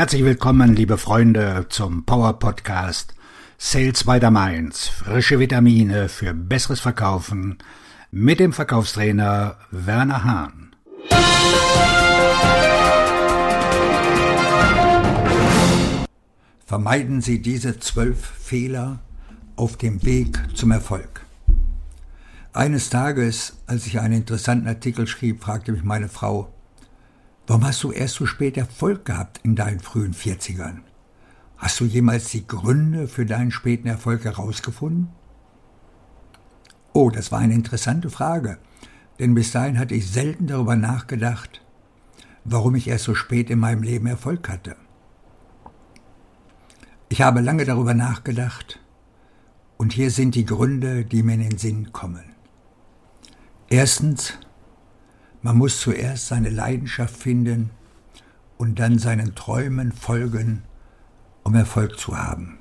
Herzlich willkommen, liebe Freunde, zum Power Podcast Sales by the Mainz. Frische Vitamine für besseres Verkaufen mit dem Verkaufstrainer Werner Hahn. Vermeiden Sie diese zwölf Fehler auf dem Weg zum Erfolg. Eines Tages, als ich einen interessanten Artikel schrieb, fragte mich meine Frau, warum hast du erst so spät Erfolg gehabt in deinen frühen 40ern? Hast du jemals die Gründe für deinen späten Erfolg herausgefunden? Oh, das war eine interessante Frage, denn bis dahin hatte ich selten darüber nachgedacht, warum ich erst so spät in meinem Leben Erfolg hatte. Ich habe lange darüber nachgedacht, und hier sind die Gründe, die mir in den Sinn kommen. Erstens, man muss zuerst seine Leidenschaft finden und dann seinen Träumen folgen, um Erfolg zu haben.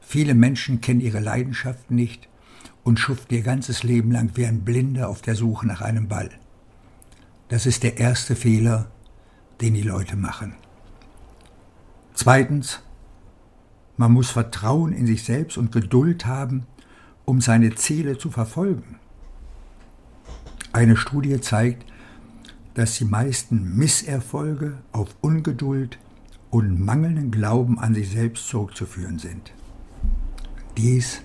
Viele Menschen kennen ihre Leidenschaft nicht und schuften ihr ganzes Leben lang wie ein Blinder auf der Suche nach einem Ball. Das ist der erste Fehler, den die Leute machen. Zweitens, man muss Vertrauen in sich selbst und Geduld haben, um seine Ziele zu verfolgen. Eine Studie zeigt, dass die meisten Misserfolge auf Ungeduld und mangelnden Glauben an sich selbst zurückzuführen sind. Dies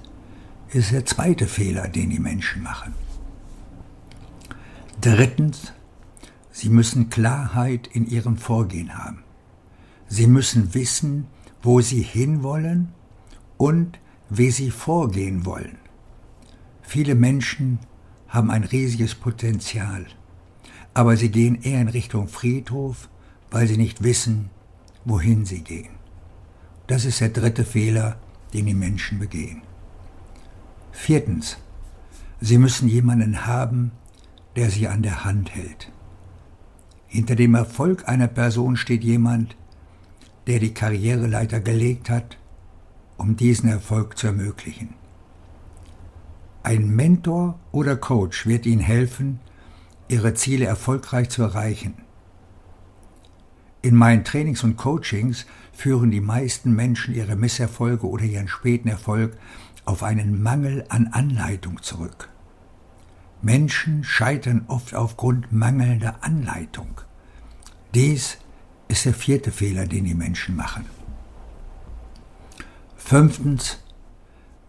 ist der zweite Fehler, den die Menschen machen. Drittens, sie müssen Klarheit in ihrem Vorgehen haben. Sie müssen wissen, wo sie hinwollen und wie sie vorgehen wollen. Viele Menschen haben ein riesiges Potenzial, aber sie gehen eher in Richtung Friedhof, weil sie nicht wissen, wohin sie gehen. Das ist der dritte Fehler, den die Menschen begehen. Viertens, sie müssen jemanden haben, der sie an der Hand hält. Hinter dem Erfolg einer Person steht jemand, der die Karriereleiter gelegt hat, um diesen Erfolg zu ermöglichen. Ein Mentor oder Coach wird Ihnen helfen, Ihre Ziele erfolgreich zu erreichen. In meinen Trainings und Coachings führen die meisten Menschen ihre Misserfolge oder ihren späten Erfolg auf einen Mangel an Anleitung zurück. Menschen scheitern oft aufgrund mangelnder Anleitung. Dies ist der vierte Fehler, den die Menschen machen. Fünftens,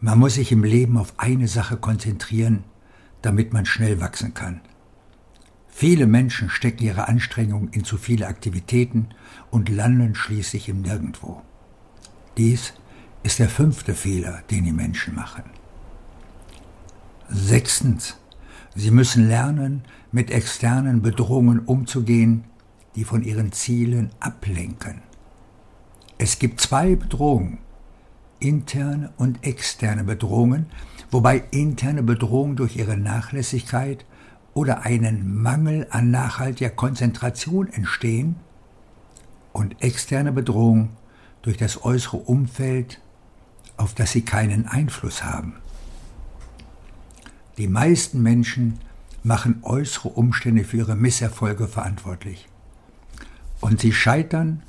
man muss sich im Leben auf eine Sache konzentrieren, damit man schnell wachsen kann. Viele Menschen stecken ihre Anstrengungen in zu viele Aktivitäten und landen schließlich im Nirgendwo. Dies ist der fünfte Fehler, den die Menschen machen. Sechstens, sie müssen lernen, mit externen Bedrohungen umzugehen, die von ihren Zielen ablenken. Es gibt zwei Bedrohungen, interne und externe Bedrohungen, wobei interne Bedrohungen durch ihre Nachlässigkeit oder einen Mangel an nachhaltiger Konzentration entstehen und externe Bedrohungen durch das äußere Umfeld, auf das sie keinen Einfluss haben. Die meisten Menschen machen äußere Umstände für ihre Misserfolge verantwortlich. Und sie scheitern,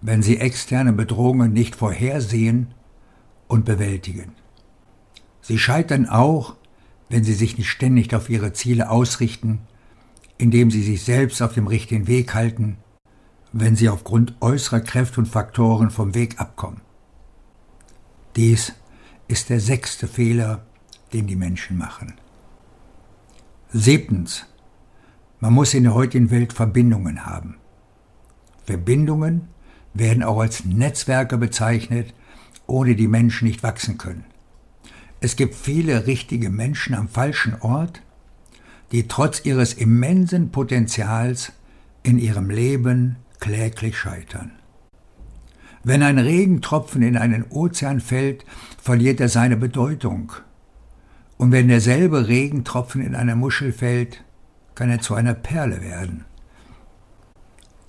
wenn sie externe Bedrohungen nicht vorhersehen und bewältigen. Sie scheitern auch, wenn sie sich nicht ständig auf ihre Ziele ausrichten, indem sie sich selbst auf dem richtigen Weg halten, wenn sie aufgrund äußerer Kräfte und Faktoren vom Weg abkommen. Dies ist der sechste Fehler, den die Menschen machen. Siebtens. Man muss in der heutigen Welt Verbindungen haben. Verbindungen werden auch als Netzwerke bezeichnet, ohne die Menschen nicht wachsen können. Es gibt viele richtige Menschen am falschen Ort, die trotz ihres immensen Potenzials in ihrem Leben kläglich scheitern. Wenn ein Regentropfen in einen Ozean fällt, verliert er seine Bedeutung. Und wenn derselbe Regentropfen in eine Muschel fällt, kann er zu einer Perle werden.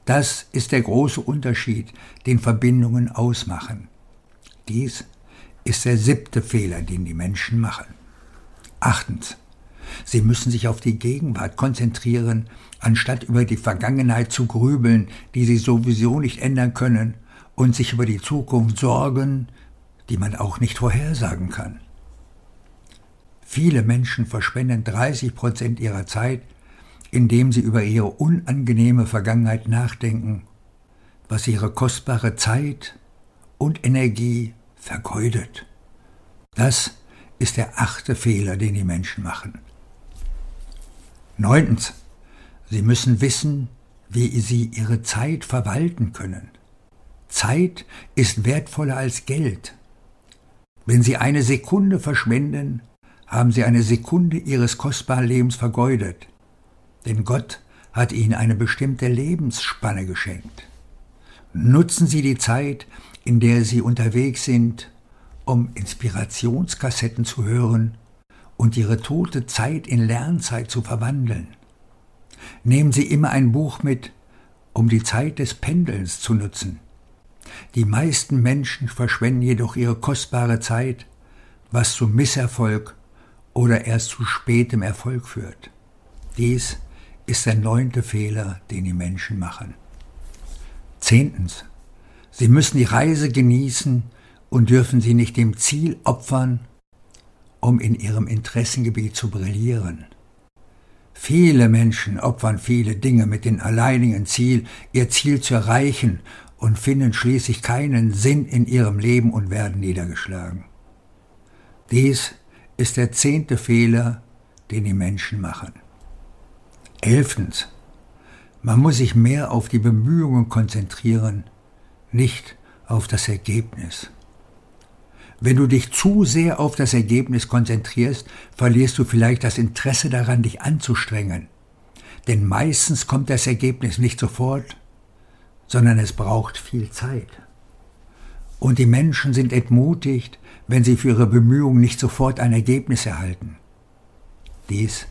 Das ist der große Unterschied, den Verbindungen ausmachen. Dies ist der siebte Fehler, den die Menschen machen. Achtens. Sie müssen sich auf die Gegenwart konzentrieren, anstatt über die Vergangenheit zu grübeln, die Sie sowieso nicht ändern können, und sich über die Zukunft sorgen, die man auch nicht vorhersagen kann. Viele Menschen verschwenden 30 Prozent ihrer Zeit, indem sie über ihre unangenehme Vergangenheit nachdenken, was ihre kostbare Zeit und Energie vergeudet. Das ist der achte Fehler, den die Menschen machen. Neuntens. Sie müssen wissen, wie sie ihre Zeit verwalten können. Zeit ist wertvoller als Geld. Wenn Sie eine Sekunde verschwenden, haben Sie eine Sekunde Ihres kostbaren Lebens vergeudet. Denn Gott hat Ihnen eine bestimmte Lebensspanne geschenkt. Nutzen Sie die Zeit, in der Sie unterwegs sind, um Inspirationskassetten zu hören und Ihre tote Zeit in Lernzeit zu verwandeln. Nehmen Sie immer ein Buch mit, um die Zeit des Pendelns zu nutzen. Die meisten Menschen verschwenden jedoch ihre kostbare Zeit, was zu Misserfolg oder erst zu spätem Erfolg führt. Dies ist der neunte Fehler, den die Menschen machen. Zehntens. Sie müssen die Reise genießen und dürfen sie nicht dem Ziel opfern, um in ihrem Interessengebiet zu brillieren. Viele Menschen opfern viele Dinge mit dem alleinigen Ziel, ihr Ziel zu erreichen und finden schließlich keinen Sinn in ihrem Leben und werden niedergeschlagen. Dies ist der zehnte Fehler, den die Menschen machen. Elftens. Man muss sich mehr auf die Bemühungen konzentrieren, nicht auf das Ergebnis. Wenn du dich zu sehr auf das Ergebnis konzentrierst, verlierst du vielleicht das Interesse daran, dich anzustrengen. Denn meistens kommt das Ergebnis nicht sofort, sondern es braucht viel Zeit. Und die Menschen sind entmutigt, wenn sie für ihre Bemühungen nicht sofort ein Ergebnis erhalten. Dies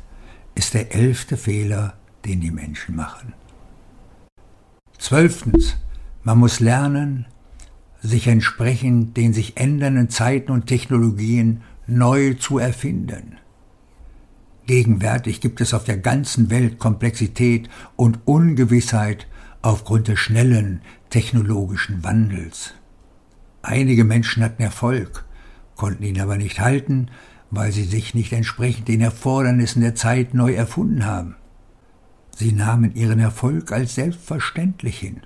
ist der elfte Fehler, den die Menschen machen. Zwölftens, man muss lernen, sich entsprechend den sich ändernden Zeiten und Technologien neu zu erfinden. Gegenwärtig gibt es auf der ganzen Welt Komplexität und Ungewissheit aufgrund des schnellen technologischen Wandels. Einige Menschen hatten Erfolg, konnten ihn aber nicht halten, weil sie sich nicht entsprechend den Erfordernissen der Zeit neu erfunden haben. Sie nahmen ihren Erfolg als selbstverständlich hin.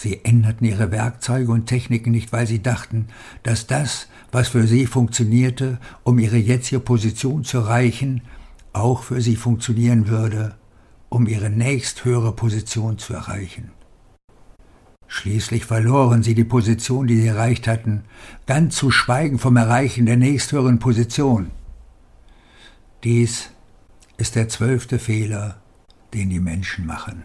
Sie änderten ihre Werkzeuge und Techniken nicht, weil sie dachten, dass das, was für sie funktionierte, um ihre jetzige Position zu erreichen, auch für sie funktionieren würde, um ihre nächsthöhere Position zu erreichen. Schließlich verloren sie die Position, die sie erreicht hatten, ganz zu schweigen vom Erreichen der nächsthöheren Position. Dies ist der zwölfte Fehler, den die Menschen machen.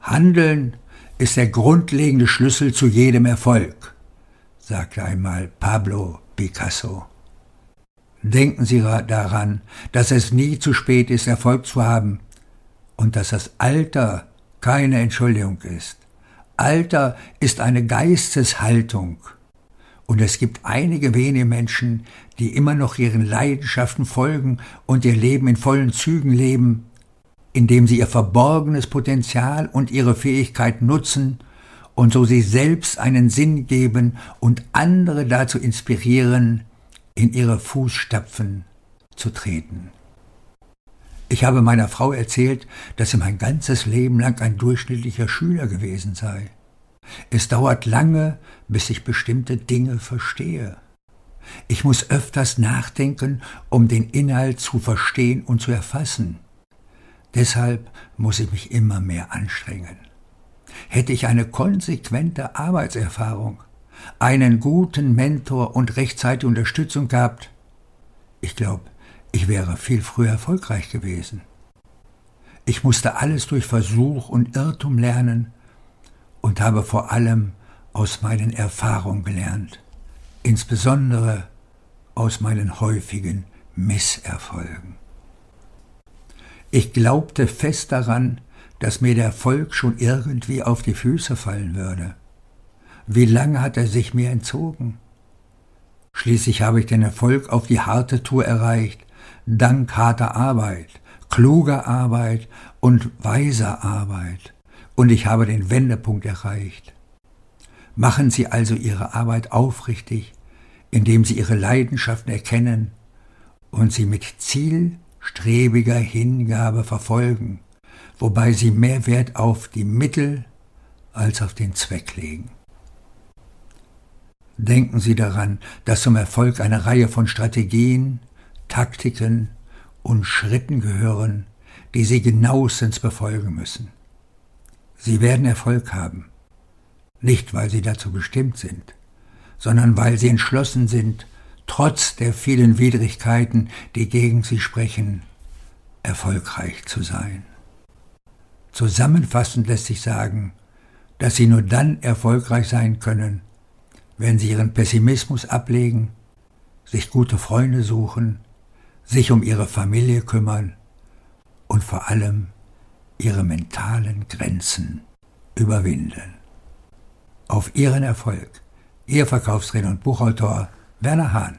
Handeln ist der grundlegende Schlüssel zu jedem Erfolg, sagte einmal Pablo Picasso. Denken Sie daran, dass es nie zu spät ist, Erfolg zu haben, und dass das Alter keine Entschuldigung ist. Alter ist eine Geisteshaltung. Und es gibt einige wenige Menschen, die immer noch ihren Leidenschaften folgen und ihr Leben in vollen Zügen leben, indem sie ihr verborgenes Potenzial und ihre Fähigkeit nutzen und so sie selbst einen Sinn geben und andere dazu inspirieren, in ihre Fußstapfen zu treten. Ich habe meiner Frau erzählt, dass sie mein ganzes Leben lang ein durchschnittlicher Schüler gewesen sei. Es dauert lange, bis ich bestimmte Dinge verstehe. Ich muss öfters nachdenken, um den Inhalt zu verstehen und zu erfassen. Deshalb muss ich mich immer mehr anstrengen. Hätte ich eine konsequente Arbeitserfahrung, einen guten Mentor und rechtzeitige Unterstützung gehabt, ich glaube, ich wäre viel früher erfolgreich gewesen. Ich musste alles durch Versuch und Irrtum lernen und habe vor allem aus meinen Erfahrungen gelernt, insbesondere aus meinen häufigen Misserfolgen. Ich glaubte fest daran, dass mir der Erfolg schon irgendwie auf die Füße fallen würde. Wie lange hat er sich mir entzogen? Schließlich habe ich den Erfolg auf die harte Tour erreicht, dank harter Arbeit, kluger Arbeit und weiser Arbeit. Und ich habe den Wendepunkt erreicht. Machen Sie also Ihre Arbeit aufrichtig, indem Sie Ihre Leidenschaften erkennen und sie mit zielstrebiger Hingabe verfolgen, wobei Sie mehr Wert auf die Mittel als auf den Zweck legen. Denken Sie daran, dass zum Erfolg eine Reihe von Strategien, Taktiken und Schritten gehören, die Sie genauestens befolgen müssen. Sie werden Erfolg haben, nicht weil Sie dazu bestimmt sind, sondern weil Sie entschlossen sind, trotz der vielen Widrigkeiten, die gegen Sie sprechen, erfolgreich zu sein. Zusammenfassend lässt sich sagen, dass Sie nur dann erfolgreich sein können, wenn Sie Ihren Pessimismus ablegen, sich gute Freunde suchen, sich um Ihre Familie kümmern und vor allem Ihre mentalen Grenzen überwinden. Auf Ihren Erfolg, Ihr Verkaufstrainer und Buchautor Werner Hahn.